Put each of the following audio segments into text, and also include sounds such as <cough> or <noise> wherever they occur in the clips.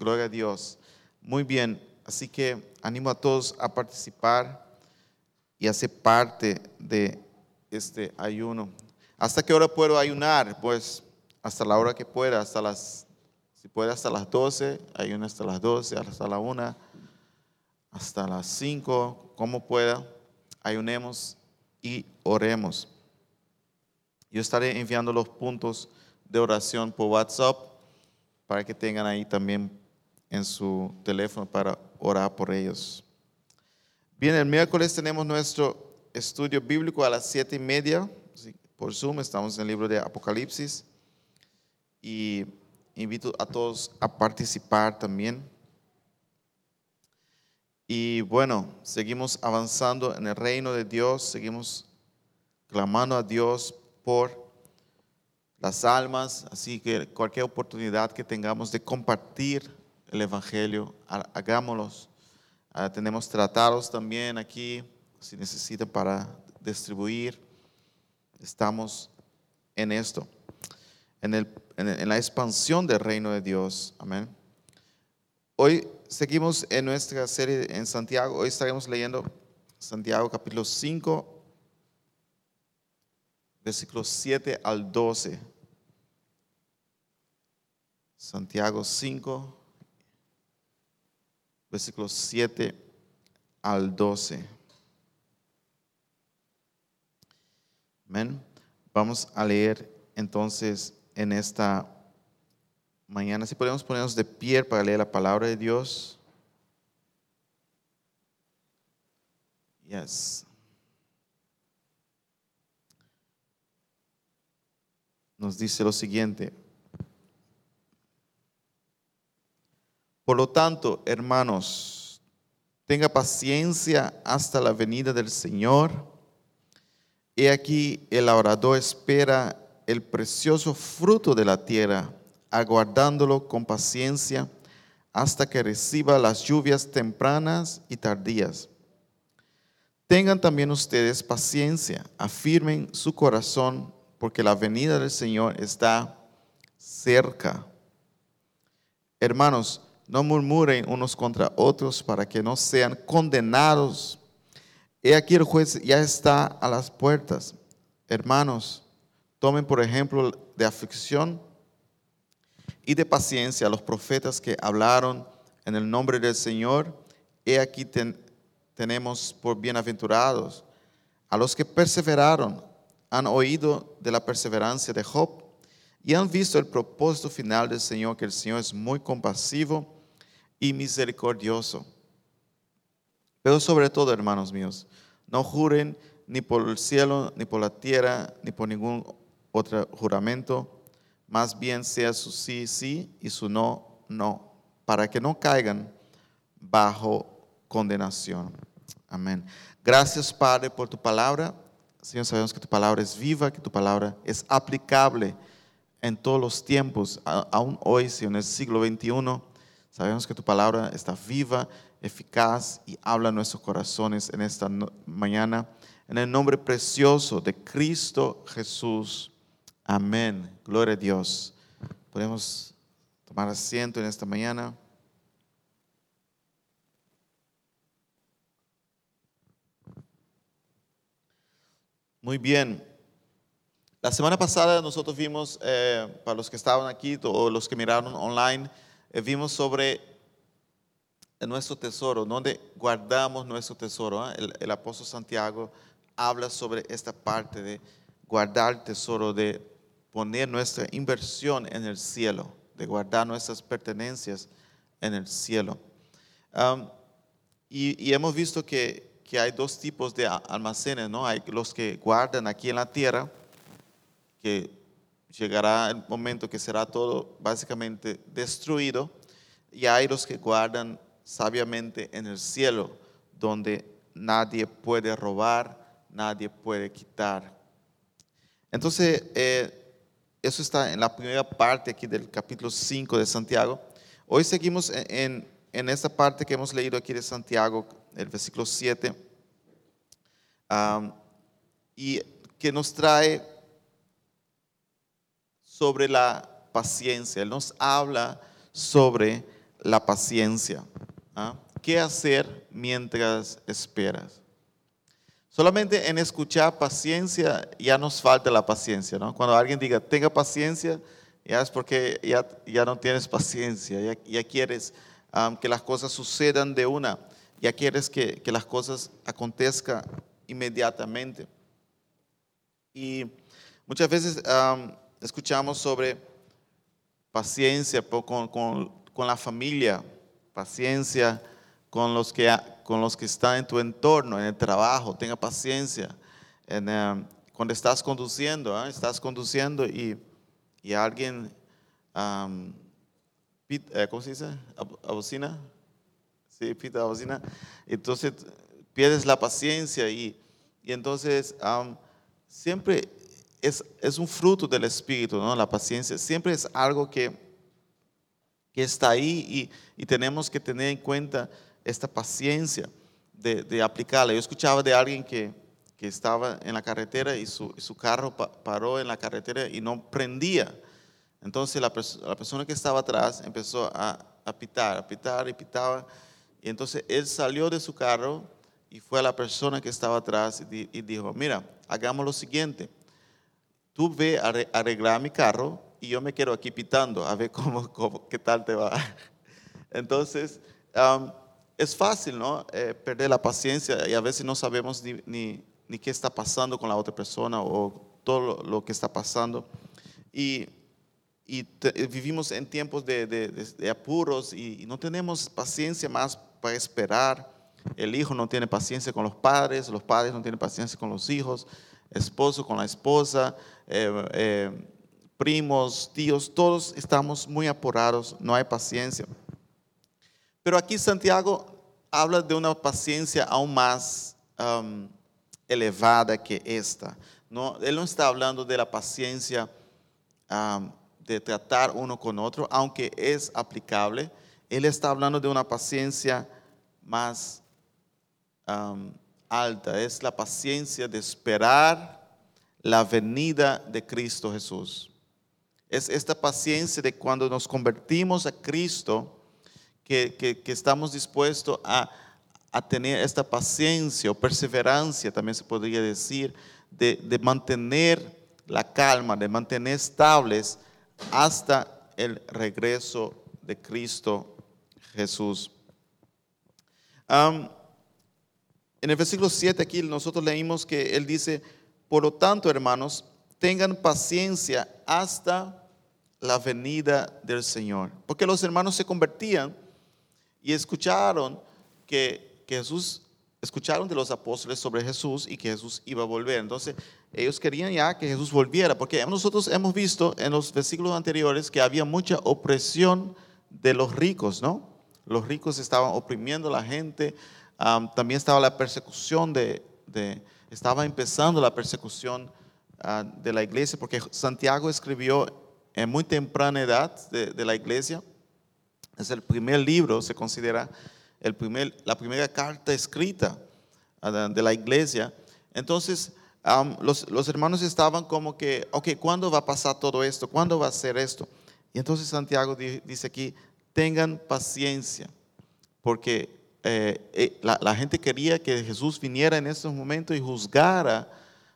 Gloria a Dios. Muy bien, así que animo a todos a participar y a ser parte de este ayuno. ¿Hasta qué hora puedo ayunar? Pues hasta la hora que pueda, hasta las, si puede hasta las 12, ayuno hasta las 12, hasta la 1, hasta las 5, como pueda, ayunemos y oremos. Yo estaré enviando los puntos de oración por WhatsApp para que tengan ahí también en su teléfono para orar por ellos. Bien, el miércoles tenemos nuestro estudio bíblico a las siete y media por Zoom. Estamos en el libro de Apocalipsis y invito a todos a participar también. Y bueno, seguimos avanzando en el reino de Dios, seguimos clamando a Dios por las almas, así que cualquier oportunidad que tengamos de compartir el Evangelio, hagámoslo. Ah, tenemos tratados también aquí, si necesitan para distribuir. Estamos en esto, en, el, en la expansión del reino de Dios. Amén. Hoy seguimos en nuestra serie en Santiago. Hoy estaremos leyendo Santiago capítulo 5, versículos 7 al 12. Santiago 5, versículos 7 al 12. Amén. Vamos a leer entonces en esta mañana, si podemos ponernos de pie para leer la palabra de Dios. Yes. nos dice lo siguiente. Por lo tanto, hermanos, tenga paciencia hasta la venida del Señor. He aquí el orador espera el precioso fruto de la tierra, aguardándolo con paciencia hasta que reciba las lluvias tempranas y tardías. Tengan también ustedes paciencia, afirmen su corazón porque la venida del Señor está cerca. Hermanos, no murmuren unos contra otros para que no sean condenados. He aquí el juez ya está a las puertas. Hermanos, tomen por ejemplo de aflicción y de paciencia a los profetas que hablaron en el nombre del Señor. He aquí tenemos por bienaventurados a los que perseveraron han oído de la perseverancia de Job y han visto el propósito final del Señor, que el Señor es muy compasivo y misericordioso. Pero sobre todo, hermanos míos, no juren ni por el cielo, ni por la tierra, ni por ningún otro juramento, más bien sea su sí, sí y su no, no, para que no caigan bajo condenación. Amén. Gracias, Padre, por tu palabra. Señor, sabemos que tu palabra es viva, que tu palabra es aplicable en todos los tiempos, aún hoy, Señor, en el siglo XXI. Sabemos que tu palabra está viva, eficaz y habla en nuestros corazones en esta mañana. En el nombre precioso de Cristo Jesús. Amén. Gloria a Dios. Podemos tomar asiento en esta mañana. Muy bien. La semana pasada nosotros vimos, eh, para los que estaban aquí o los que miraron online, vimos sobre nuestro tesoro, donde guardamos nuestro tesoro. ¿ah? El, apóstol Santiago habla sobre esta parte de guardar tesoro, de poner nuestra inversión en el cielo, de guardar nuestras pertenencias en el cielo. y hemos visto que que hay dos tipos de almacenes, ¿no? Hay los que guardan aquí en la tierra, que llegará el momento que será todo básicamente destruido, y hay los que guardan sabiamente en el cielo, donde nadie puede robar, nadie puede quitar. Entonces, eh, eso está en la primera parte aquí del capítulo 5 de Santiago. Hoy seguimos en, en esta parte que hemos leído aquí de Santiago, el versículo 7, y que nos trae sobre la paciencia. Él nos habla sobre la paciencia. ¿ah? ¿Qué hacer mientras esperas? Solamente en escuchar paciencia ya nos falta la paciencia, ¿no? Cuando alguien diga, tenga paciencia, ya es porque ya, ya no tienes paciencia, ya, quieres que las cosas sucedan de una, ya quieres que, que las cosas acontezcan inmediatamente. Y muchas veces escuchamos sobre paciencia con, con, con la familia, paciencia con los que, con los que están en tu entorno, en el trabajo, tenga paciencia. En, cuando estás conduciendo, ¿ah? estás conduciendo y, y alguien, eh, ¿cómo se dice? ¿Abocina? Sí, pita abocina. Entonces pierdes la paciencia y, y entonces siempre es, es, un fruto del Espíritu, ¿no? La paciencia siempre es algo que, que está ahí y, y tenemos que tener en cuenta esta paciencia de, aplicarla. Yo escuchaba de alguien que, estaba en la carretera y su, carro paró en la carretera y no prendía. Entonces la, persona que estaba atrás empezó a, pitar, a pitar y pitaba. Y entonces él salió de su carro y fue a la persona que estaba atrás y, dijo, mira, hagamos lo siguiente. Tú ve a arreglar mi carro y yo me quedo aquí pitando a ver <laughs> cómo, qué tal te va. Entonces, um, es fácil, ¿no? Eh, perder la paciencia y a veces no sabemos ni, ni, qué está pasando con la otra persona o todo lo, que está pasando. Y, y vivimos en tiempos de, de, apuros y, no tenemos paciencia más para esperar. El hijo no tiene paciencia con los padres, los padres no tienen paciencia con los hijos, esposo con la esposa, eh, eh, primos, tíos, todos estamos muy apurados, no hay paciencia. Pero aquí Santiago habla de una paciencia aún más um, elevada que esta. No, él no está hablando de la paciencia um, de tratar uno con otro, aunque es aplicable. Él está hablando de una paciencia más um, alta. Es la paciencia de esperar la venida de Cristo Jesús. Es esta paciencia de cuando nos convertimos a Cristo que, estamos dispuestos a, tener esta paciencia o perseverancia, también se podría decir, de, mantener la calma, de mantener estables hasta el regreso de Cristo Jesús. En el versículo 7 aquí nosotros leímos que él dice, por lo tanto hermanos, tengan paciencia hasta la venida del Señor. Porque los hermanos se convertían y escucharon que, Jesús, escucharon de los apóstoles sobre Jesús y que Jesús iba a volver. Entonces, ellos querían ya que Jesús volviera, porque nosotros hemos visto en los versículos anteriores que había mucha opresión de los ricos, ¿no? Los ricos estaban oprimiendo a la gente, también estaba la persecución de, estaba empezando la persecución ah, de la iglesia, porque Santiago escribió en muy temprana edad de la iglesia, es el primer libro, se considera el primer, la primera carta escrita ah, de la iglesia. Entonces, los, hermanos estaban como que, ok, ¿cuándo va a pasar todo esto? ¿Cuándo va a ser esto? Y entonces Santiago dice aquí, tengan paciencia, porque eh, eh, la, la, gente quería que Jesús viniera en estos momentos y juzgara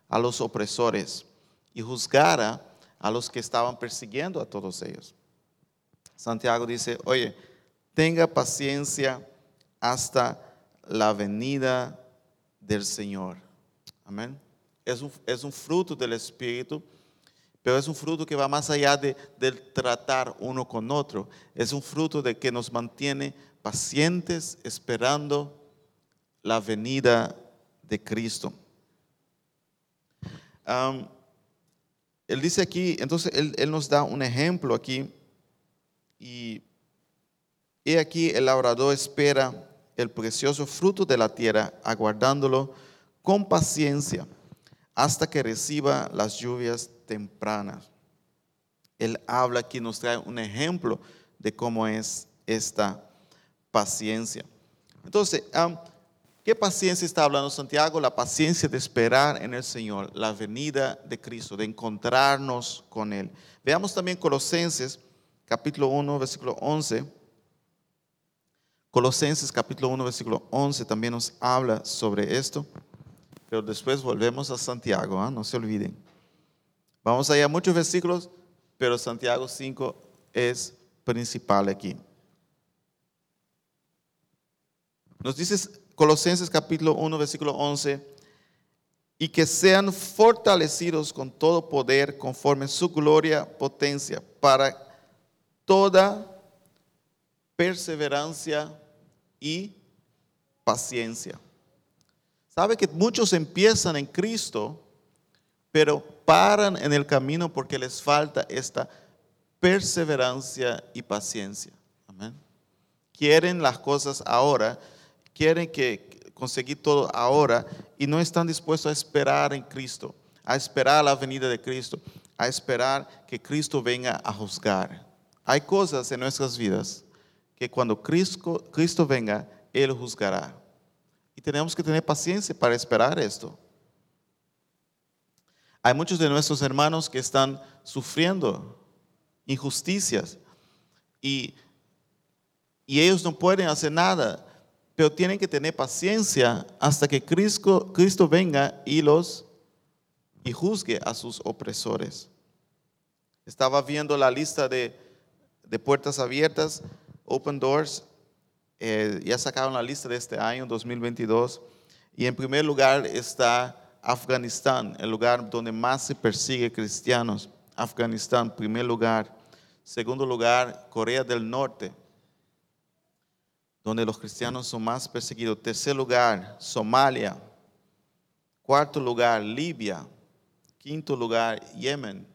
a los opresores y juzgara a los que estaban persiguiendo a todos ellos. Santiago dice, oye, tenga paciencia hasta la venida del Señor. Amén. Es un, es un fruto del Espíritu, pero es un fruto que va más allá de, del tratar uno con otro. Es un fruto de que nos mantiene pacientes esperando la venida de Cristo. él dice aquí, entonces él, nos da un ejemplo aquí y he aquí el labrador espera el precioso fruto de la tierra, aguardándolo con paciencia hasta que reciba las lluvias tempranas. Él habla aquí, nos trae un ejemplo de cómo es esta paciencia. Entonces, ¿qué paciencia está hablando Santiago? La paciencia de esperar en el Señor, la venida de Cristo, de encontrarnos con Él. Veamos también Colosenses capítulo 1, versículo 11. Colosenses capítulo 1, versículo 11 también nos habla sobre esto, pero después volvemos a Santiago, ¿ah? no se olviden. Vamos a ir a muchos versículos, pero Santiago 5 es principal aquí. Nos dice Colosenses capítulo 1, versículo 11, y que sean fortalecidos con todo poder conforme su gloria, potencia, para toda perseverancia y paciencia. Sabe que muchos empiezan en Cristo, pero paran en el camino porque les falta esta perseverancia y paciencia. Amén. Quieren las cosas ahora, quieren que conseguir todo ahora y no están dispuestos a esperar en Cristo, a esperar la venida de Cristo, a esperar que Cristo venga a juzgar. Hay cosas en nuestras vidas que cuando Cristo, Cristo venga, Él juzgará. Y tenemos que tener paciencia para esperar esto. Hay muchos de nuestros hermanos que están sufriendo injusticias y, y ellos no pueden hacer nada, pero tienen que tener paciencia hasta que Cristo, venga y los y juzgue a sus opresores. Estaba viendo la lista de, de puertas abiertas Open Doors eh, ya sacaron la lista de este año, 2022, y en primer lugar está Afganistán, el lugar donde más se persigue cristianos. Afganistán, primer lugar. Segundo lugar, Corea del Norte, donde los cristianos son más perseguidos. Tercer lugar, Somalia. Cuarto lugar, Libia. Quinto lugar, Yemen.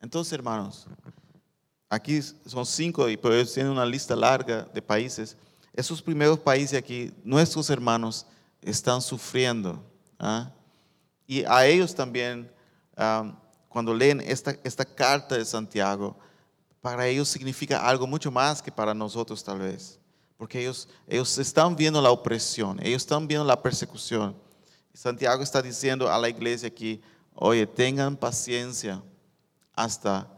Entonces, hermanos, Aquí son cinco, pero ellos tienen una lista larga de países. Esos primeros países aquí, nuestros hermanos están sufriendo. ¿ah? Y a ellos también, cuando leen esta, esta carta de Santiago, para ellos significa algo mucho más que para nosotros tal vez. Porque ellos, ellos están viendo la opresión, ellos están viendo la persecución. Santiago está diciendo a la iglesia aquí, oye, tengan paciencia hasta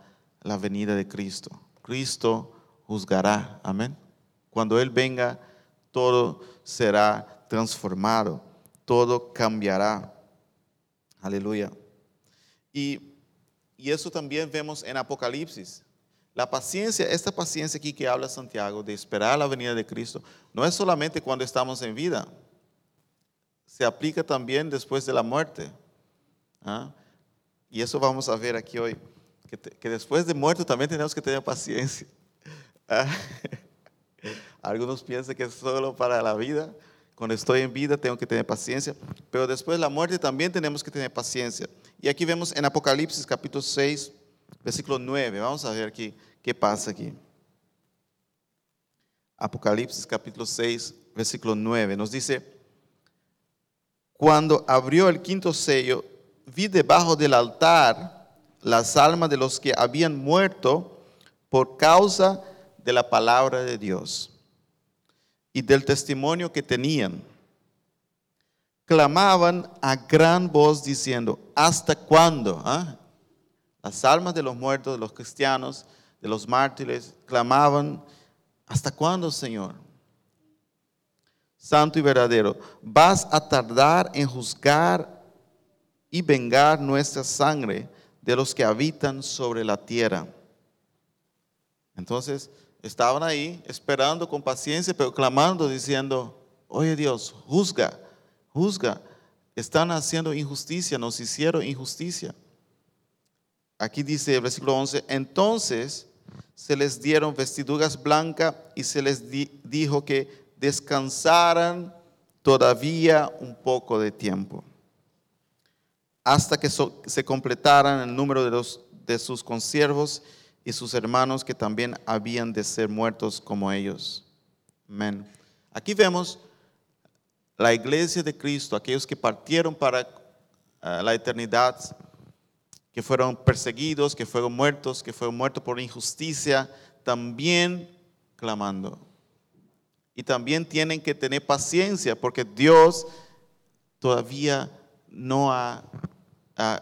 la venida de Cristo. Cristo juzgará, amén. Cuando Él venga, todo será transformado, todo cambiará. Aleluya. Y, y eso también vemos en Apocalipsis. La paciencia, esta paciencia aquí que habla Santiago de esperar la venida de Cristo, no es solamente cuando estamos en vida, se aplica también después de la muerte. ¿ah? Y eso vamos a ver aquí hoy que, después de muerto también tenemos que tener paciencia. <laughs> Ah, <laughs> algunos piensan que es solo para la vida. Cuando estoy en vida tengo que tener paciencia, pero después de la muerte también tenemos que tener paciencia. Y aquí vemos en Apocalipsis capítulo 6, versículo 9. Vamos a ver aquí qué pasa aquí. Apocalipsis capítulo 6, versículo 9. Nos dice, cuando abrió el quinto sello, vi debajo del altar las almas de los que habían muerto por causa de la palabra de Dios y del testimonio que tenían. Clamaban a gran voz diciendo, ¿hasta cuándo? Ah? Las almas de los muertos, de los cristianos, de los mártires, clamaban, ¿hasta cuándo, Señor? Santo y verdadero, vas a tardar en juzgar y vengar nuestra sangre de los que habitan sobre la tierra. Entonces estaban ahí esperando con paciencia, pero clamando, diciendo, oye Dios, juzga, juzga, están haciendo injusticia, nos hicieron injusticia. Aquí dice el versículo 11, entonces se les dieron vestiduras blancas y se les dijo que descansaran todavía un poco de tiempo hasta que se completaran el número de, los, de sus consiervos y sus hermanos que también habían de ser muertos como ellos. Amén. Aquí vemos la iglesia de Cristo, aquellos que partieron para eh, la eternidad, que fueron perseguidos, que fueron muertos, que fueron muertos por injusticia, también clamando. Y también tienen que tener paciencia porque Dios todavía no ha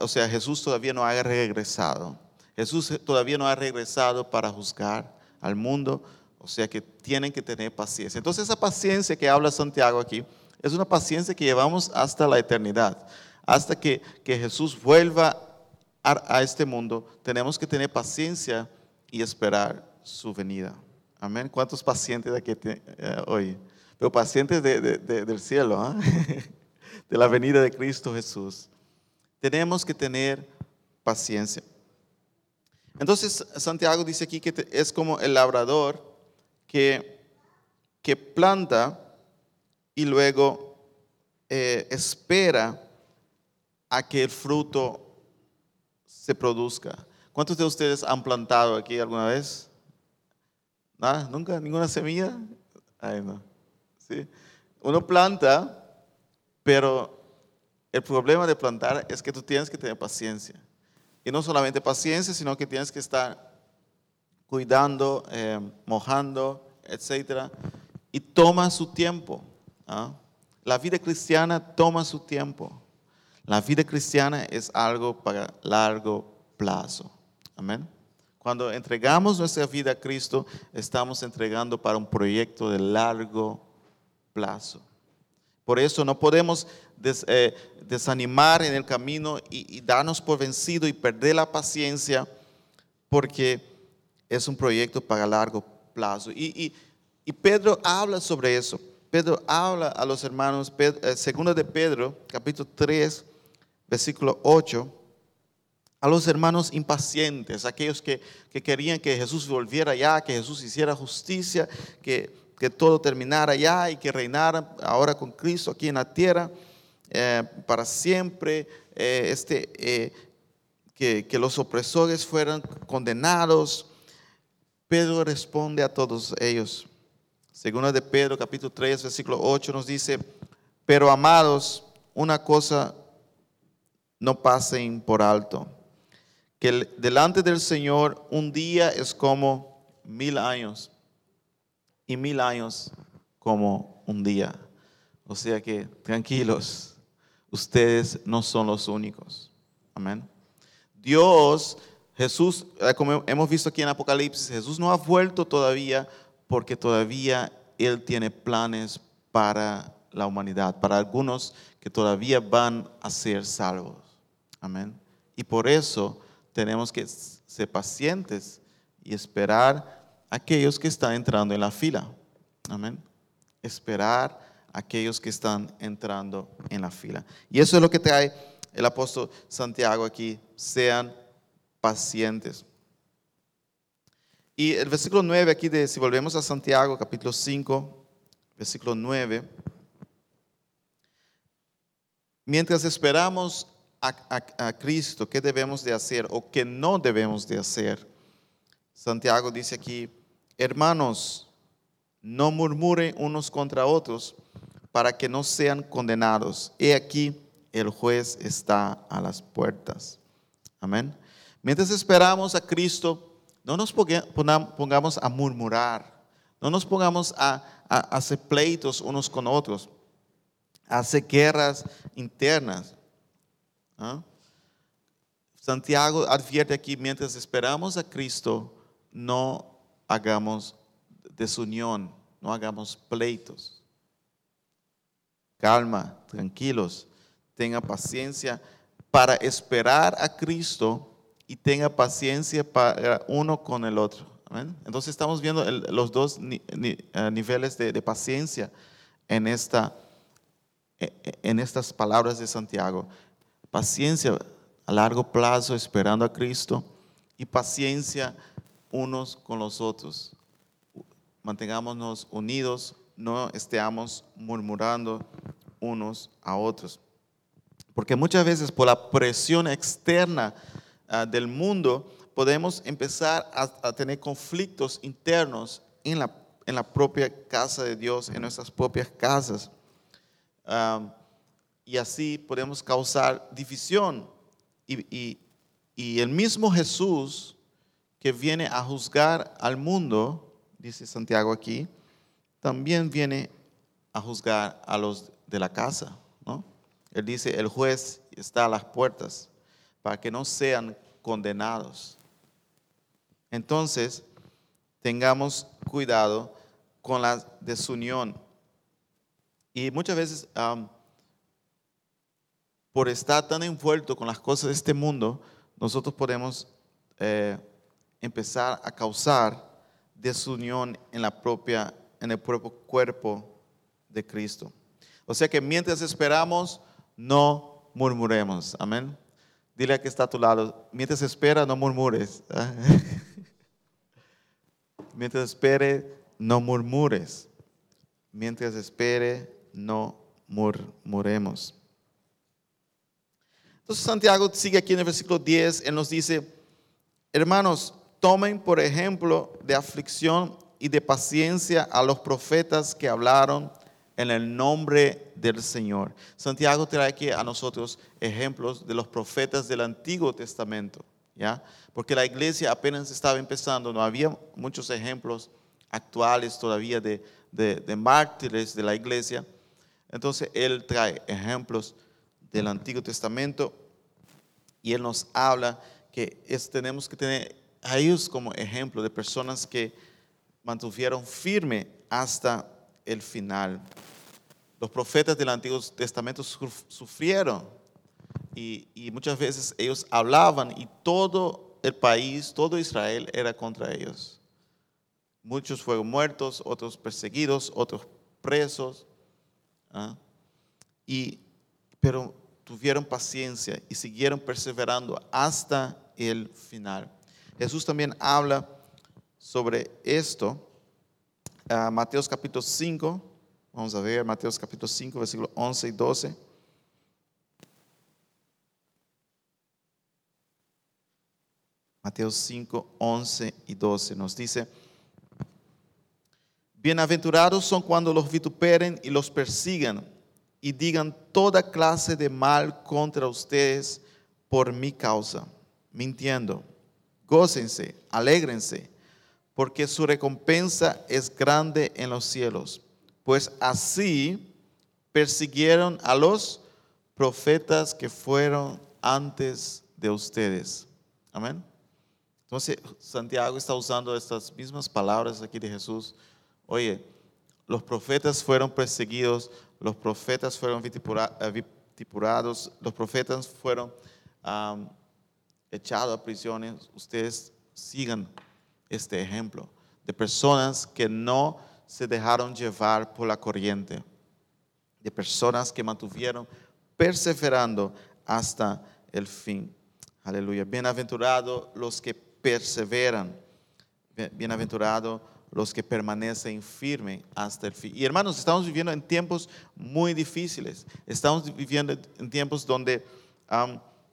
o sea, Jesús todavía no ha regresado. Jesús todavía no ha regresado para juzgar al mundo. O sea que tienen que tener paciencia. Entonces esa paciencia que habla Santiago aquí es una paciencia que llevamos hasta la eternidad. Hasta que, Jesús vuelva a, este mundo, tenemos que tener paciencia y esperar su venida. Amén. ¿Cuántos pacientes de aquí eh, hoy? Pero pacientes del cielo, ¿ah? <laughs> de la venida de Cristo Jesús. Tenemos que tener paciencia. Entonces Santiago dice aquí que es como el labrador que, que planta y luego eh, espera a que el fruto se produzca. ¿Cuántos de ustedes han plantado aquí alguna vez? ¿Nada? ¿Nunca? ¿Ninguna semilla? Ay, no. ¿Sí? Uno planta, pero el problema de plantar es que tú tienes que tener paciencia. Y no solamente paciencia, sino que tienes que estar cuidando, eh, mojando, etc. Y toma su tiempo. ¿ah? La vida cristiana toma su tiempo. La vida cristiana es algo para largo plazo. Amén. Cuando entregamos nuestra vida a Cristo, estamos entregando para un proyecto de largo plazo. Por eso no podemos eh, desanimar en el camino y, darnos por vencido y perder la paciencia porque es un proyecto para largo plazo. Y, Pedro habla sobre eso. Pedro habla a los hermanos, eh, segundo de Pedro, capítulo 3, versículo 8, a los hermanos impacientes, aquellos que, querían que Jesús volviera ya, que Jesús hiciera justicia, que, todo terminara ya y que reinara ahora con Cristo aquí en la tierra eh, para siempre, eh, este, eh, que, que los opresores fueran condenados. Pedro responde a todos ellos. Segunda de Pedro, capítulo 3, versículo 8, nos dice, pero amados, una cosa no pasen por alto. Que delante del Señor un día es como mil años y mil años como un día. O sea que tranquilos, ustedes no son los únicos. Amén. Dios, Jesús, eh, como hemos visto aquí en Apocalipsis, Jesús no ha vuelto todavía porque todavía Él tiene planes para la humanidad, para algunos que todavía van a ser salvos. Amén. Y por eso tenemos que ser pacientes y esperar a aquellos que están entrando en la fila. Amén. Esperar a aquellos que están entrando en la fila. Y eso es lo que trae el apóstol Santiago aquí. Sean pacientes. Y el versículo 9 aquí, de, si volvemos a Santiago, capítulo 5, versículo 9. Mientras esperamos a, Cristo, qué debemos de hacer o qué no debemos de hacer. Santiago dice aquí, hermanos, no murmuren unos contra otros para que no sean condenados. He aquí, el juez está a las puertas. Amén. Mientras esperamos a Cristo, no nos pongamos a murmurar, no nos pongamos a, a hacer pleitos unos con otros, a hacer guerras internas. ¿Ah? Santiago advierte aquí, mientras esperamos a Cristo, no hagamos desunión, no hagamos pleitos. Calma, tranquilos, tenga paciencia para esperar a Cristo y tenga paciencia para uno con el otro. Entonces estamos viendo los dos eh, niveles de, de, e, e, en estas palabras de Santiago paciencia a largo plazo esperando a Cristo y paciencia unos con los otros. Mantengámonos unidos, no estemos murmurando unos a otros. Porque muchas veces por la presión externa ah, del mundo podemos empezar a, tener conflictos internos en la, en la, propia casa de Dios, en nuestras propias casas. Ah, y así podemos causar división. Y, el mismo Jesús que viene a juzgar al mundo, dice Santiago aquí, también viene a juzgar a los de la casa. ¿no? Él dice, el juez está a las puertas para que no sean condenados. Entonces, tengamos cuidado con la desunión. Y muchas veces, por estar tan envuelto con las cosas de este mundo, nosotros podemos eh, empezar a causar desunión en, la propia, en el propio cuerpo de Cristo. O sea que mientras esperamos, no murmuremos. Amén. Dile a que está a tu lado, mientras espera, no murmures. <laughs> mientras espere, no murmures. Mientras espere, no murmuremos. Entonces Santiago sigue aquí en el versículo 10, él nos dice, hermanos, tomen por ejemplo de aflicción y de paciencia a los profetas que hablaron en el nombre del Señor. Santiago trae aquí a nosotros ejemplos de los profetas del Antiguo Testamento, ¿ya? Porque la iglesia apenas estaba empezando, no había muchos ejemplos actuales todavía de, de mártires de la iglesia. Entonces él trae ejemplos del Antiguo Testamento y él nos habla que es, tenemos que tener a ellos como ejemplo de personas que mantuvieron firme hasta el final. Los profetas del Antiguo Testamento sufrieron y, muchas veces ellos hablaban y todo el país, todo Israel era contra ellos. Muchos fueron muertos, otros perseguidos, otros presos. ¿ah? Y, pero tuvieron paciencia y siguieron perseverando hasta el final. Jesús también habla sobre esto. Uh, Mateos capítulo 5, vamos a ver, Mateos capítulo 5, versículos 11 y 12. Mateos 5, 11 y 12 nos dice, Bienaventurados son cuando los vituperen y los persigan y digan toda clase de mal contra ustedes por mi causa, mintiendo. Gócense, alégrense, porque su recompensa es grande en los cielos, pues así persiguieron a los profetas que fueron antes de ustedes. Amén. Entonces, Santiago está usando estas mismas palabras aquí de Jesús Oye, los profetas fueron perseguidos, los profetas fueron eh, vituperados, los profetas fueron echados a prisiones. Ustedes sigan este ejemplo de personas que no se dejaron llevar por la corriente, de personas que mantuvieron perseverando hasta el fin. Aleluya. Bienaventurados los que perseveran. Bienaventurados los que permanecen firmes hasta el fin. Y hermanos, estamos viviendo en tiempos muy difíciles. Estamos viviendo en tiempos donde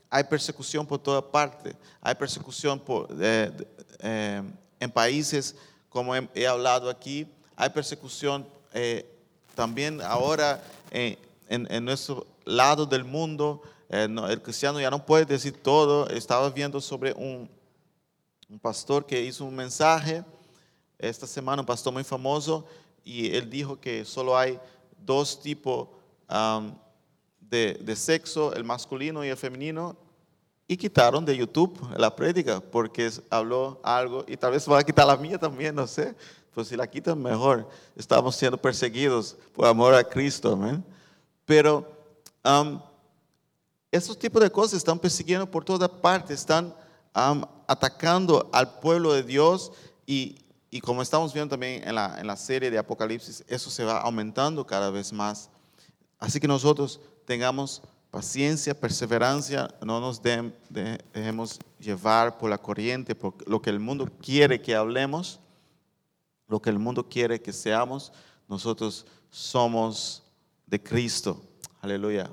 hay persecución por toda parte. Hay persecución por, eh, en países, como he, hablado aquí. Hay persecución eh, también ahora en, en, nuestro lado del mundo. Eh, el cristiano ya no puede decir todo. Estaba viendo sobre un, un pastor que hizo un mensaje esta semana un pastor muy famoso y él dijo que solo hay dos tipos de, sexo, el masculino y el femenino, y quitaron de YouTube la prédica porque habló algo y tal vez va a quitar la mía también, no sé. Pues si la quitan mejor, estamos siendo perseguidos por amor a Cristo. Pero um, estos tipos de cosas están persiguiendo por toda parte, están atacando al pueblo de Dios y, y como estamos viendo también en la, en la serie de Apocalipsis, eso se va aumentando cada vez más. Así que nosotros tengamos paciencia, perseverancia, no nos dejemos llevar por la corriente, por lo que el mundo quiere que hablemos, lo que el mundo quiere que seamos. Nosotros somos de Cristo. Aleluya.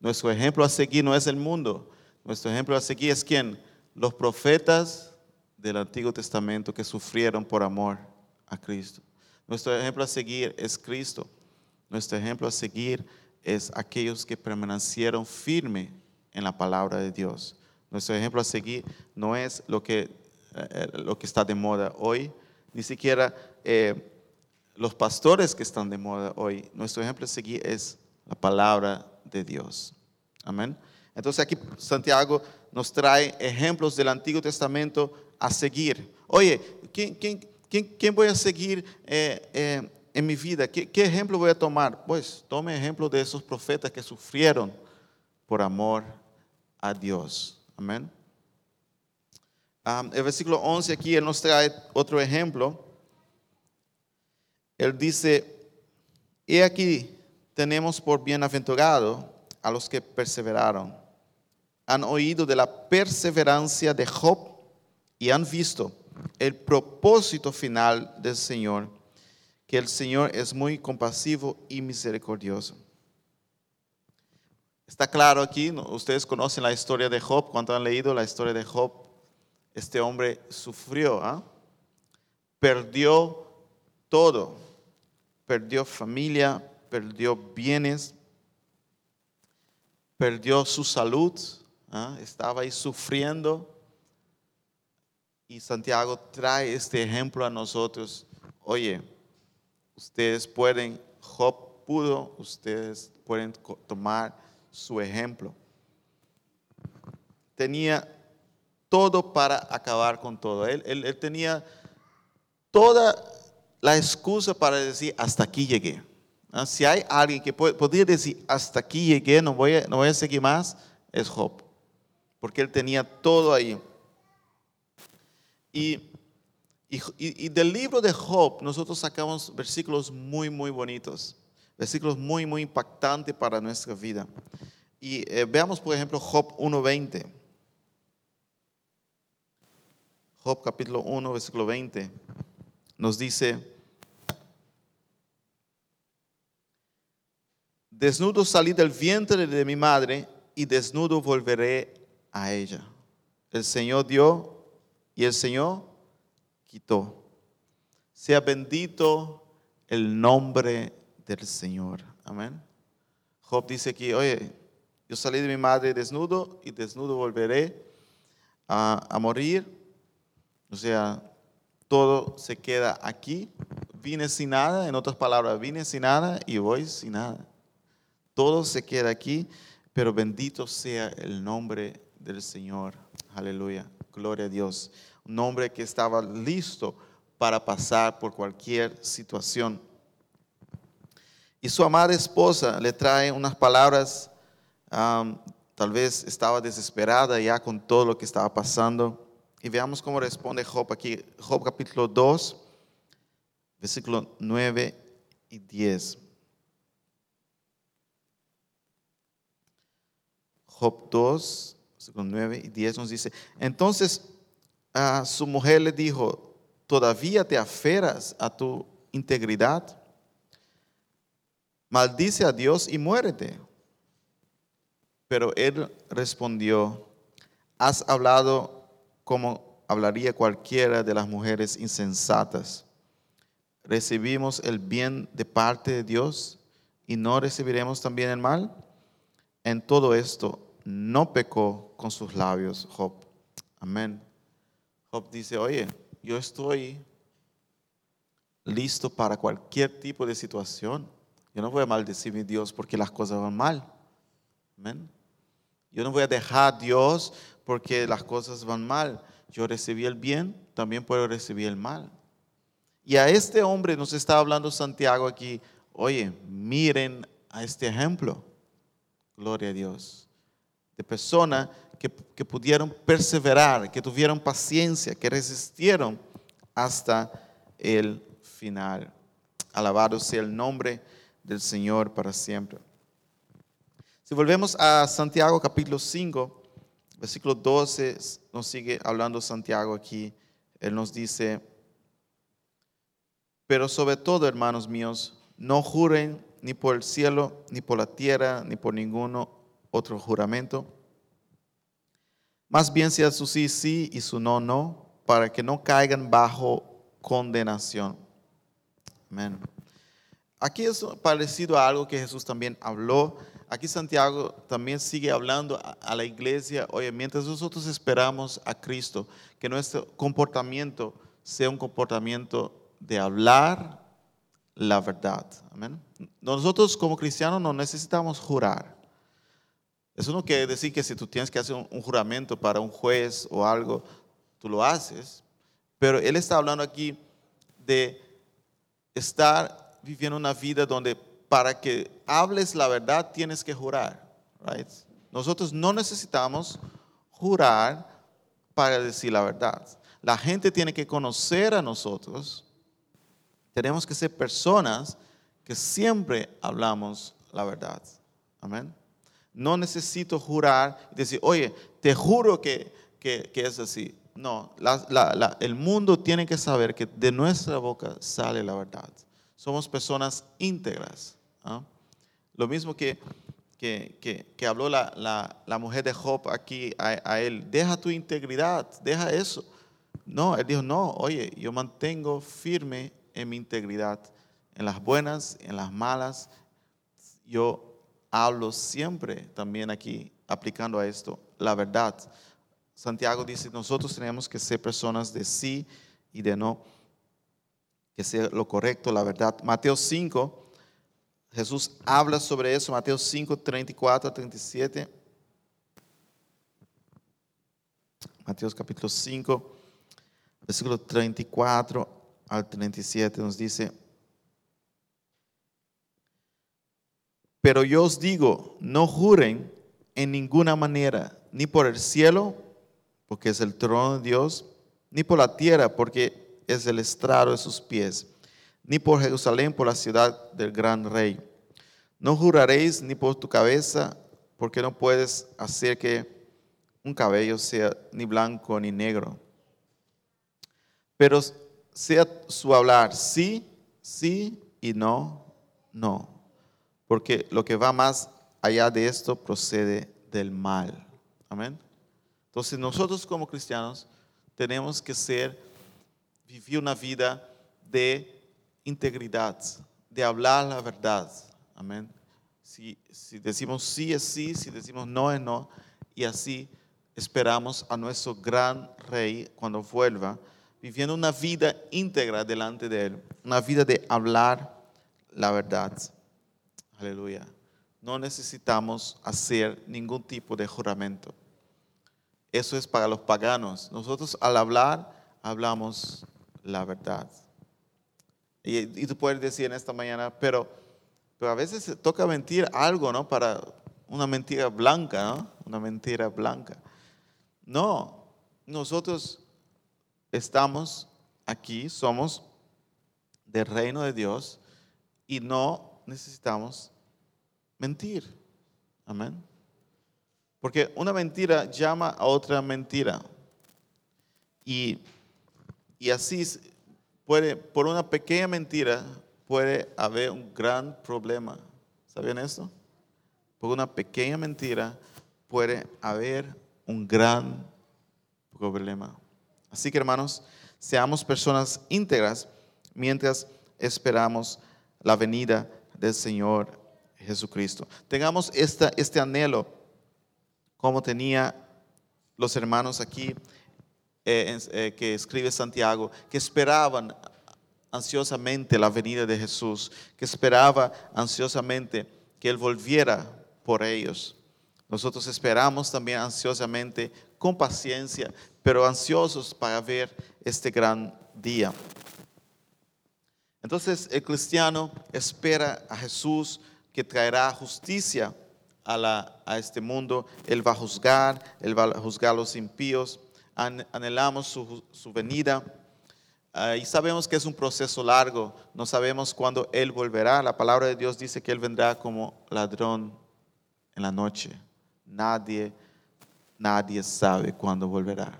Nuestro ejemplo a seguir no es el mundo. Nuestro ejemplo a seguir es quién? Los profetas del Antiguo Testamento que sufrieron por amor a Cristo. Nuestro ejemplo a seguir es Cristo. Nuestro ejemplo a seguir es aquellos que permanecieron firmes en la palabra de Dios. Nuestro ejemplo a seguir no es lo que, eh, lo que está de moda hoy, ni siquiera eh, los pastores que están de moda hoy. Nuestro ejemplo a seguir es la palabra de Dios. Amén. Entonces aquí Santiago nos trae ejemplos del Antiguo Testamento a seguir. Oye, ¿quién, ¿quién, quién voy a seguir eh, eh, en mi vida? ¿Qué, ¿Qué ejemplo voy a tomar? Pues tome ejemplo de esos profetas que sufrieron por amor a Dios. Amén. Ah, el versículo 11 aquí, Él nos trae otro ejemplo. Él dice, he aquí tenemos por bienaventurado a los que perseveraron. Han oído de la perseverancia de Job y han visto el propósito final del Señor, que el Señor es muy compasivo y misericordioso. Está claro aquí, ustedes conocen la historia de Job, cuando han leído la historia de Job, este hombre sufrió, ¿ah? perdió todo, perdió familia, perdió bienes, perdió su salud, ¿ah? estaba ahí sufriendo. Y Santiago trae este ejemplo a nosotros. Oye, ustedes pueden, Job pudo, ustedes pueden tomar su ejemplo. Tenía todo para acabar con todo. Él, él, tenía toda la excusa para decir, hasta aquí llegué. ¿Ah? Si hay alguien que podría decir, hasta aquí llegué, no voy, a, no voy a seguir más, es Job. Porque él tenía todo ahí. Y, del libro de Job nosotros sacamos versículos muy, muy bonitos. Versículos muy, muy impactantes para nuestra vida. Y eh, veamos, por ejemplo, Job 1.20. Job capítulo 1, versículo 20. Nos dice, desnudo salí del vientre de mi madre y desnudo volveré a ella. El Señor dio y el Señor quitó. Sea bendito el nombre del Señor. Amén. Job dice aquí, oye, yo salí de mi madre desnudo y desnudo volveré a, morir. O sea, todo se queda aquí. Vine sin nada, en otras palabras, vine sin nada y voy sin nada. Todo se queda aquí, pero bendito sea el nombre del Señor. Aleluya. Gloria a Dios. Un nombre que estaba listo para pasar por cualquier situación. Y su amada esposa le trae unas palabras tal vez estaba desesperada ya con todo lo que estaba pasando. Y veamos cómo responde Job aquí. Job capítulo 2, versículo 9 y 10. Job 2, versículo 9 y 10 nos dice, entonces a su mujer le dijo, ¿todavía te aferras a tu integridad? Maldice a Dios y muérete. Pero él respondió, has hablado como hablaría cualquiera de las mujeres insensatas. ¿Recibimos el bien de parte de Dios y no recibiremos también el mal? En todo esto no pecó con sus labios Job. Amén. Job dice, oye, yo estoy listo para cualquier tipo de situación. Yo no voy a maldecir a Dios porque las cosas van mal. Amén. Yo no voy a dejar a Dios porque las cosas van mal. Yo recibí el bien, también puedo recibir el mal. Y a este hombre nos está hablando Santiago aquí, oye, miren a este ejemplo. Gloria a Dios. De personas que, que pudieron perseverar, que tuvieron paciencia, que resistieron hasta el final. Alabado sea el nombre del Señor para siempre. Si volvemos a Santiago capítulo 5, versículo 12, nos sigue hablando Santiago aquí. Él nos dice, pero sobre todo, hermanos míos, no juren ni por el cielo, ni por la tierra, ni por ninguno otro juramento. Más bien sea su sí, sí y su no, no, para que no caigan bajo condenación. Amén. Aquí es parecido a algo que Jesús también habló aquí Santiago también sigue hablando a, la iglesia, oye, mientras nosotros esperamos a Cristo, que nuestro comportamiento sea un comportamiento de hablar la verdad. Amén. Nosotros como cristianos no necesitamos jurar. Eso no quiere decir que si tú tienes que hacer un, juramento para un juez o algo, tú lo haces. Pero él está hablando aquí de estar viviendo una vida donde para que hables la verdad tienes que jurar. Right? Nosotros no necesitamos jurar para decir la verdad. La gente tiene que conocer a nosotros. Tenemos que ser personas que siempre hablamos la verdad. Amén. No necesito jurar y decir, oye, te juro que, que, es así. No, el mundo tiene que saber que de nuestra boca sale la verdad. Somos personas íntegras. ¿ah? Lo mismo que, que, que habló la, mujer de Job aquí a, a, él, deja tu integridad, deja eso. No, él dijo, no, oye, yo mantengo firme en mi integridad, en las buenas, en las malas. Yo hablo siempre también aquí, aplicando a esto, la verdad. Santiago dice, nosotros tenemos que ser personas de sí y de no, que sea lo correcto, la verdad. Mateo 5, Jesús habla sobre eso, Mateo 5, 34 37. Mateo capítulo 5, versículo 34 al 37 nos dice, Pero yo os digo, no juren en ninguna manera, ni por el cielo, porque es el trono de Dios, ni por la tierra, porque es el estrado de sus pies, ni por Jerusalén, por la ciudad del gran rey. No juraréis ni por tu cabeza, porque no puedes hacer que un cabello sea ni blanco ni negro. Pero sea su hablar sí, sí y no, no porque lo que va más allá de esto procede del mal. Amén. Entonces nosotros como cristianos tenemos que ser, vivir una vida de integridad, de hablar la verdad. Amén. Si, si decimos sí es sí, si decimos no es no, y así esperamos a nuestro gran rey cuando vuelva, viviendo una vida íntegra delante de él, una vida de hablar la verdad. Aleluya. No necesitamos hacer ningún tipo de juramento. Eso es para los paganos. Nosotros al hablar, hablamos la verdad. Y, tú puedes decir en esta mañana, pero, pero a veces toca mentir algo, ¿no? Para una mentira blanca, ¿no? Una mentira blanca. No, nosotros estamos aquí, somos del reino de Dios y no necesitamos mentir. Amén. Porque una mentira llama a otra mentira. Y, y así puede, por una pequeña mentira puede haber un gran problema. ¿Sabían esto? Por una pequeña mentira puede haber un gran problema. Así que hermanos, seamos personas íntegras mientras esperamos la venida del Señor Jesucristo. Tengamos esta, este anhelo como tenía los hermanos aquí eh, eh, que escribe Santiago, que esperaban ansiosamente la venida de Jesús, que esperaba ansiosamente que Él volviera por ellos. Nosotros esperamos también ansiosamente, con paciencia, pero ansiosos para ver este gran día. Entonces el cristiano espera a Jesús que traerá justicia a, este mundo. Él va a juzgar, Él va a juzgar a los impíos. anhelamos su, venida. Ah, y sabemos que es un proceso largo. No sabemos cuándo Él volverá. La palabra de Dios dice que Él vendrá como ladrón en la noche. Nadie, nadie sabe cuándo volverá.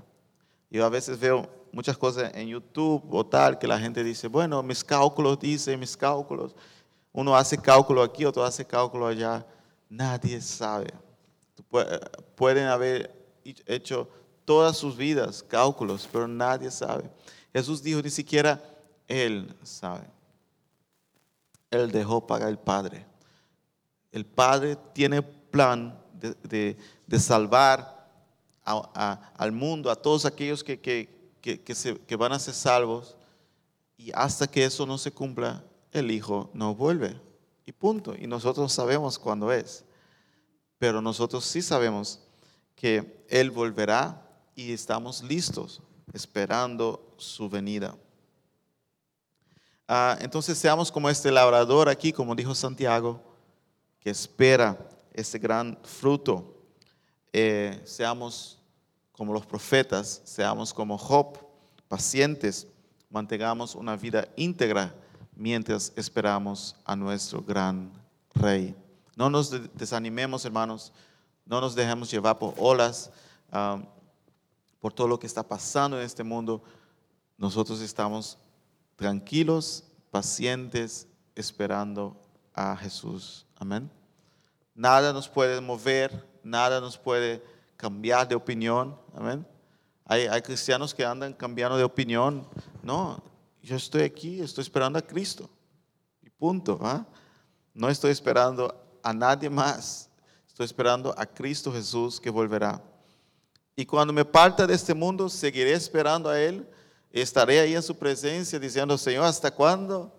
Yo a veces veo muchas cosas en YouTube o tal, que la gente dice, bueno, mis cálculos dicen, mis cálculos. Uno hace cálculo aquí, otro hace cálculo allá. Nadie sabe. Pueden haber hecho todas sus vidas cálculos, pero nadie sabe. Jesús dijo, ni siquiera Él sabe. Él dejó para el Padre. El Padre tiene plan de, salvar al mundo, a todos aquellos que, que, que, van a ser salvos y hasta que eso no se cumpla, el Hijo no vuelve. Y punto. Y nosotros sabemos cuándo es. Pero nosotros sí sabemos que Él volverá y estamos listos esperando su venida. Ah, entonces seamos como este labrador aquí, como dijo Santiago, que espera este gran fruto. Eh, seamos como los profetas, seamos como Job, pacientes, mantengamos una vida íntegra mientras esperamos a nuestro gran rey. No nos desanimemos, hermanos, no nos dejemos llevar por olas, por todo lo que está pasando en este mundo. Nosotros estamos tranquilos, pacientes, esperando a Jesús. Amén. Nada nos puede mover, nada nos puede cambiar de opinión. Amén. Hay, cristianos que andan cambiando de opinión. No, yo estoy aquí, estoy esperando a Cristo. Y punto. ¿ah? No estoy esperando a nadie más. Estoy esperando a Cristo Jesús que volverá. Y cuando me parta de este mundo, seguiré esperando a Él. Estaré ahí en su presencia diciendo, Señor, ¿hasta cuándo?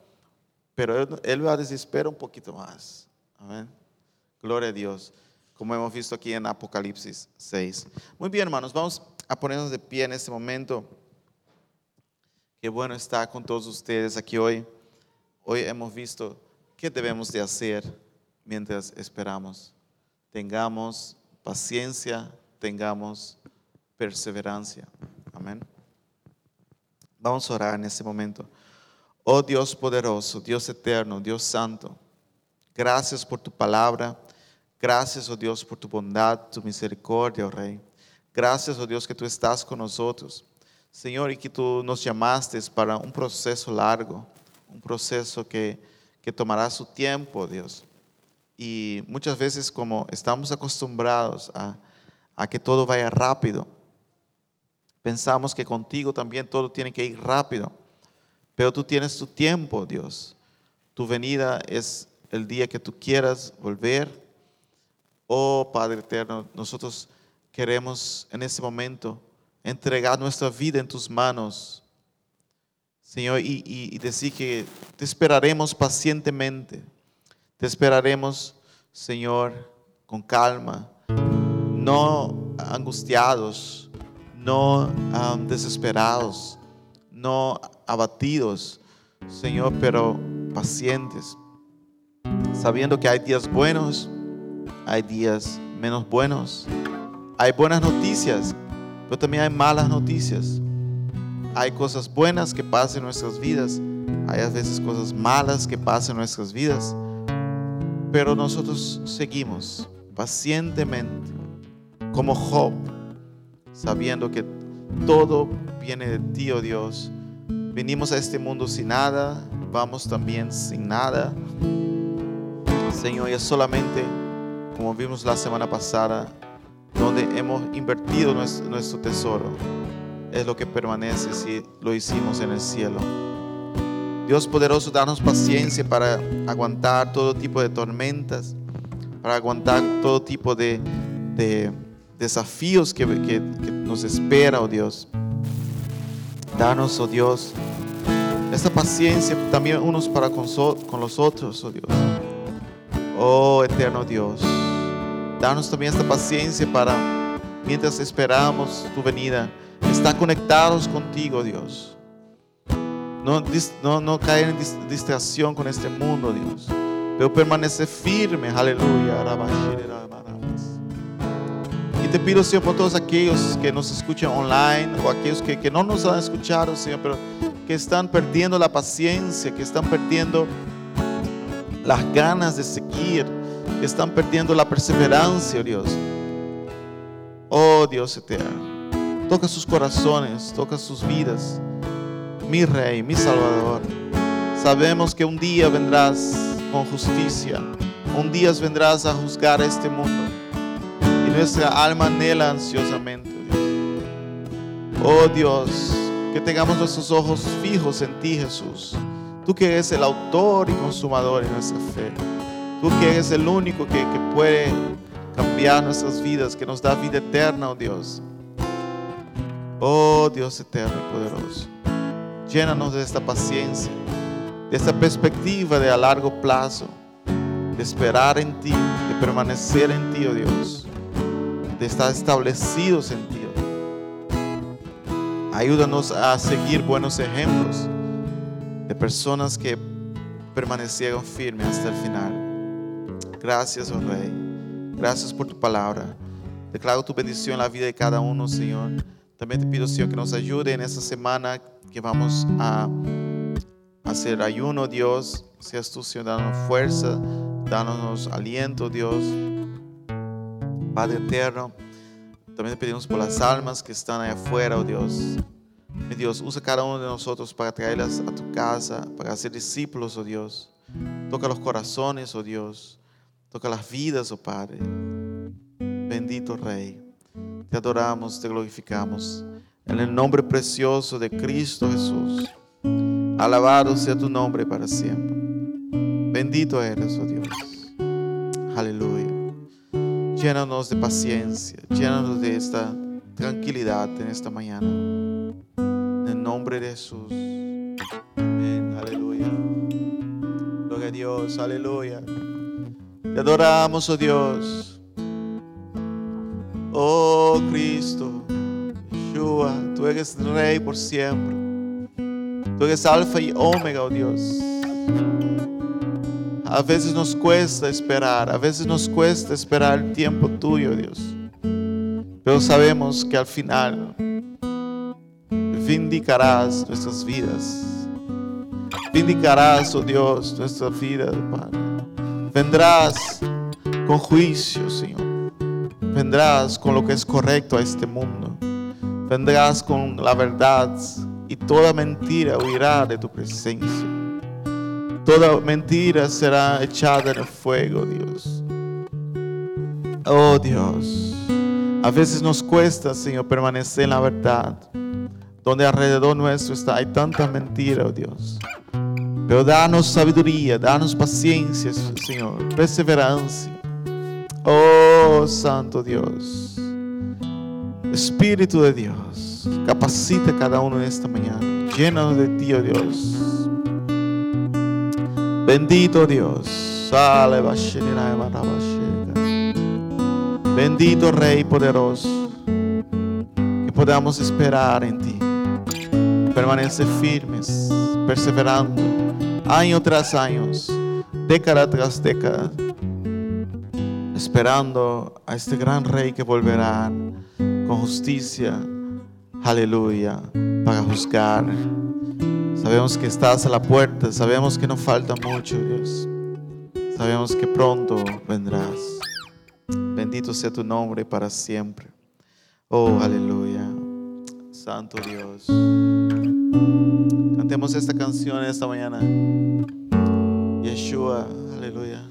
Pero Él, él va a desesperar un poquito más. Amén. Gloria a Dios, como hemos visto aquí en Apocalipsis 6. Muy bien, hermanos, vamos a ponernos de pie en este momento. Qué bueno estar con todos ustedes aquí hoy. Hoy hemos visto qué debemos de hacer mientras esperamos. Tengamos paciencia, tengamos perseverancia. Amén. Vamos a orar en este momento. Oh Dios poderoso, Dios eterno, Dios santo, gracias por tu palabra. Gracias, oh Dios, por tu bondad, tu misericordia, oh Rey. Gracias, oh Dios, que tú estás con nosotros. Señor, y que tú nos llamaste para un proceso largo, un proceso que, que tomará su tiempo, Dios. Y muchas veces como estamos acostumbrados a, a que todo vaya rápido, pensamos que contigo también todo tiene que ir rápido. Pero tú tienes tu tiempo, Dios. Tu venida es el día que tú quieras volver Oh Padre eterno, nosotros queremos en este momento entregar nuestra vida en tus manos, Señor, y, decir que te esperaremos pacientemente, te esperaremos, Señor, con calma, no angustiados, no desesperados, no abatidos, Señor, pero pacientes, sabiendo que hay días buenos hay días menos buenos. Hay buenas noticias, pero también hay malas noticias. Hay cosas buenas que pasan en nuestras vidas. Hay a veces cosas malas que pasan en nuestras vidas. Pero nosotros seguimos pacientemente, como Job, sabiendo que todo viene de ti, oh Dios. Venimos a este mundo sin nada, vamos también sin nada. Señor, es solamente como vimos la semana pasada, donde hemos invertido nuestro, tesoro, es lo que permanece si lo hicimos en el cielo. Dios poderoso, danos paciencia para aguantar todo tipo de tormentas, para aguantar todo tipo de, desafíos que, nos espera, oh Dios. Danos, oh Dios, esta paciencia también unos para con los otros, oh Dios. Oh eterno Dios. Danos también esta paciencia para, mientras esperamos tu venida, estar conectados contigo, Dios. No, caer en distracción con este mundo, Dios. Pero permanece firme, aleluya. Y te pido, Señor, por todos aquellos que nos escuchan online o aquellos que, que no nos han escuchado, Señor, pero que están perdiendo la paciencia, que están perdiendo las ganas de seguir están perdiendo la perseverancia, oh Dios. Oh Dios eterno. Toca sus corazones, toca sus vidas. Mi Rey, mi Salvador. Sabemos que un día vendrás con justicia. Un día vendrás a juzgar este mundo. Y nuestra alma anhela ansiosamente, Dios. Oh Dios, que tengamos nuestros ojos fijos en ti, Jesús. Tú que eres el autor y consumador de nuestra fe. Tú que eres el único que, puede cambiar nuestras vidas, que nos da vida eterna, oh Dios. Oh Dios eterno y poderoso. Llénanos de esta paciencia, de esta perspectiva de a largo plazo, de esperar en ti, de permanecer en ti, oh Dios, de estar establecidos en ti. Oh Ayúdanos a seguir buenos ejemplos, de personas que permanecieron firmes hasta el final. Gracias, oh Rey. Gracias por tu palabra. Declaro tu bendición en la vida de cada uno, Señor. También te pido, Señor, que nos ayude en esta semana que vamos a hacer ayuno, Dios. Seas tú, Señor, dándonos fuerza, dándonos aliento, Dios. Padre eterno, también te pedimos por las almas que están allá afuera, oh Dios. Mi Dios, usa cada uno de nosotros para traerlas a tu casa, para hacer discípulos, oh Dios. Toca los corazones, oh Dios. Toca las vidas, oh Padre. Bendito Rey. Te adoramos, te glorificamos. En el nombre precioso de Cristo Jesús. Alabado sea tu nombre para siempre. Bendito eres, oh Dios. Aleluya. Llénanos de paciencia, llénanos de esta tranquilidad en esta mañana. En el nombre de Jesús. Amén. Aleluya. Gloria a Dios. Aleluya. Te adoramos, oh Dios. Oh Cristo. Yeshua, tú eres Rey por siempre. Tú eres Alfa y Omega, oh Dios. A veces nos cuesta esperar, a veces nos cuesta esperar el tiempo tuyo, Dios. Pero sabemos que al final vindicarás nuestras vidas. Vindicarás, oh Dios, nuestra vida, Padre. Vendrás con juicio, Señor. Vendrás con lo que es correcto a este mundo. Vendrás con la verdad y toda mentira huirá de tu presencia. Toda mentira será echada en el fuego, Dios. Oh Dios, a veces nos cuesta, Señor, permanecer en la verdad, donde alrededor nuestro está, hay tanta mentira, oh Dios. Pero danos sabiduría, danos paciencia, Señor, perseverancia. Oh Santo Dios, Espíritu de Dios. Capacita cada uno en esta mañana. Lleno de ti, oh Dios. Bendito Dios. Bendito Rey poderoso. Que podamos esperar en ti. Permanecer firmes, perseverando, año tras año, década tras década, esperando a este gran Rey que volverá con justicia aleluya, para juzgar. Sabemos que estás a la puerta, sabemos que no falta mucho, Dios. Sabemos que pronto vendrás. Bendito sea tu nombre para siempre. Oh, aleluya. Santo Dios. Cantemos esta canción esta mañana. Yeshua, aleluya.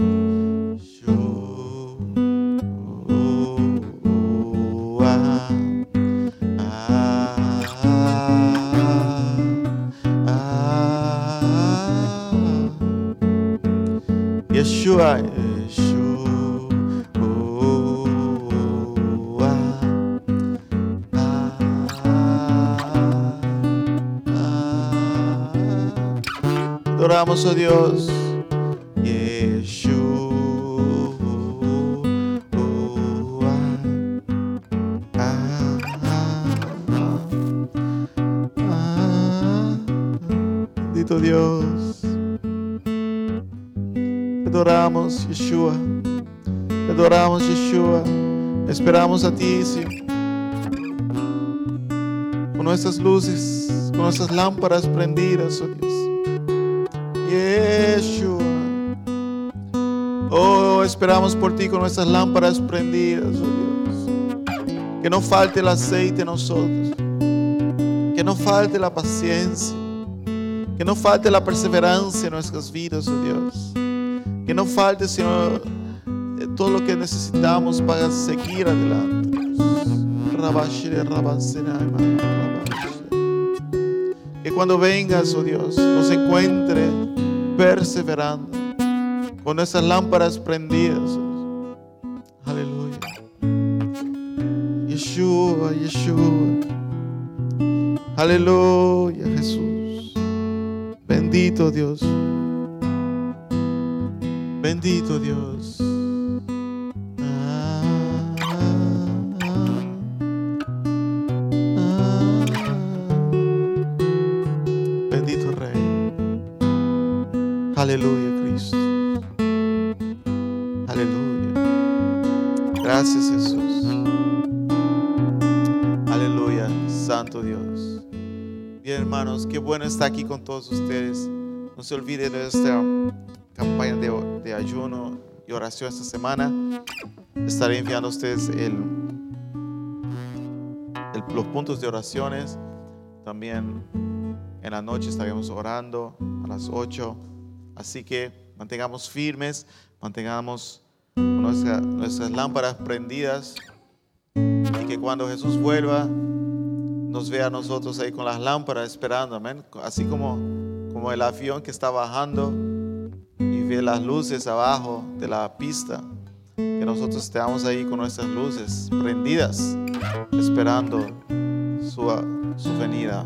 Yeshua, Yeshua. Adoramos, oh Dios. Dios. Te adoramos, Yeshua. Te adoramos, Yeshua. Esperamos a ti, Señor. Con nuestras luces, con nuestras lámparas prendidas, oh Dios. Yeshua. Oh, esperamos por ti con nuestras lámparas prendidas, oh Dios. Que no falte el aceite en nosotros. Que no falte la paciencia. Que no falte la perseverancia en nuestras vidas, oh Dios. Que no falte, Señor, todo lo que necesitamos para seguir adelante. Que cuando vengas, oh Dios, nos encuentre perseverando con nuestras lámparas prendidas. Aleluya. Yeshua, Yeshua. Aleluya, Jesús. Bendito Dios. Bendito Dios. Aleluya, Cristo. Aleluya. Gracias, Jesús. Aleluya, Santo Dios. Bien, hermanos, qué bueno estar aquí con todos ustedes. No se olvide de esta campaña de, ayuno y oración esta semana. Estaré enviando a ustedes el- los puntos de oraciones. También en la noche estaremos orando a las 8. Así que mantengamos firmes, mantengamos nuestra- nuestras lámparas prendidas y que cuando Jesús vuelva nos vea a nosotros ahí con las lámparas esperando, amén. Así como, como el avión que está bajando y ve las luces abajo de la pista, que nosotros estemos ahí con nuestras luces prendidas, esperando su, su venida.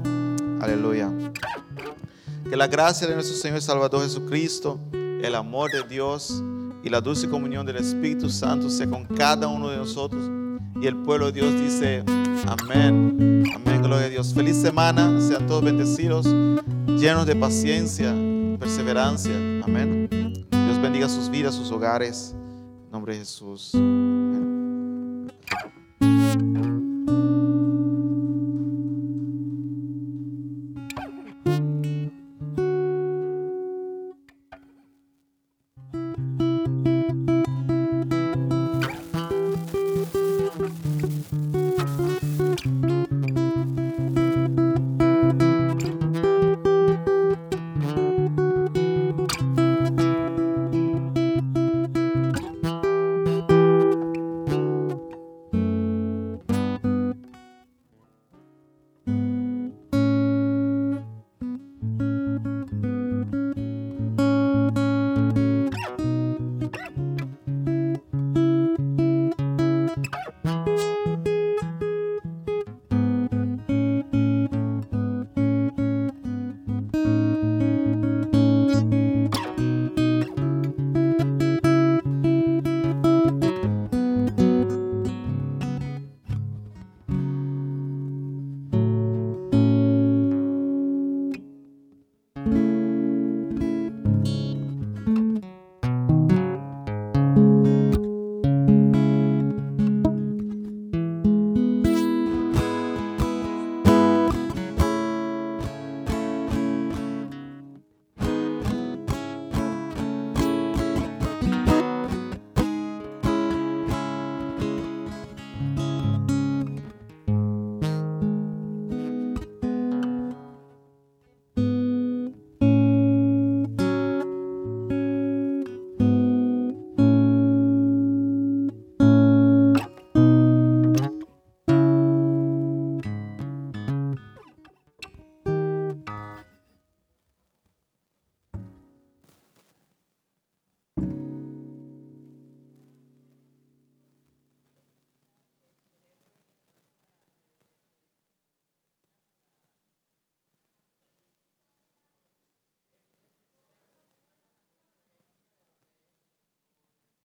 Aleluya. Que la gracia de nuestro Señor y Salvador Jesucristo, el amor de Dios y la dulce comunión del Espíritu Santo sea con cada uno de nosotros. Y el pueblo de Dios dice, amén, amén, gloria a Dios. Feliz semana, sean todos bendecidos, llenos de paciencia, perseverancia, amén. Dios bendiga sus vidas, sus hogares, en nombre de Jesús.